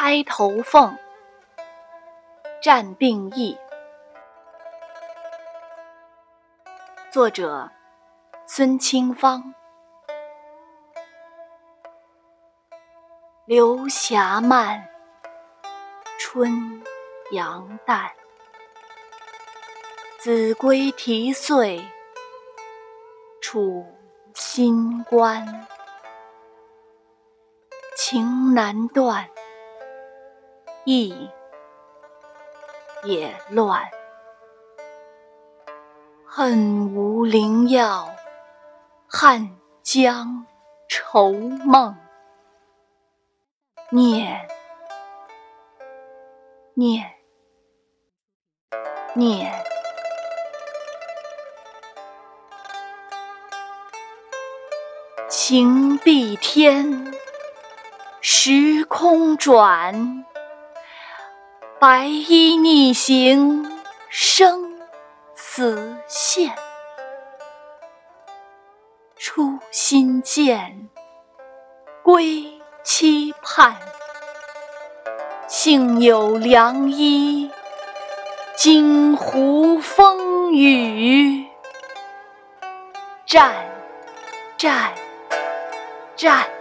钗头凤》战病议，作者孙清芳。流霞漫，春阳淡。子规啼岁，处新关。情难断，意也乱。恨无灵药，汉江愁梦。念，念，念。情碧天。时空转，白衣逆行，生死线。初心见，归期盼。幸有良医，惊胡风雨。战，战，战。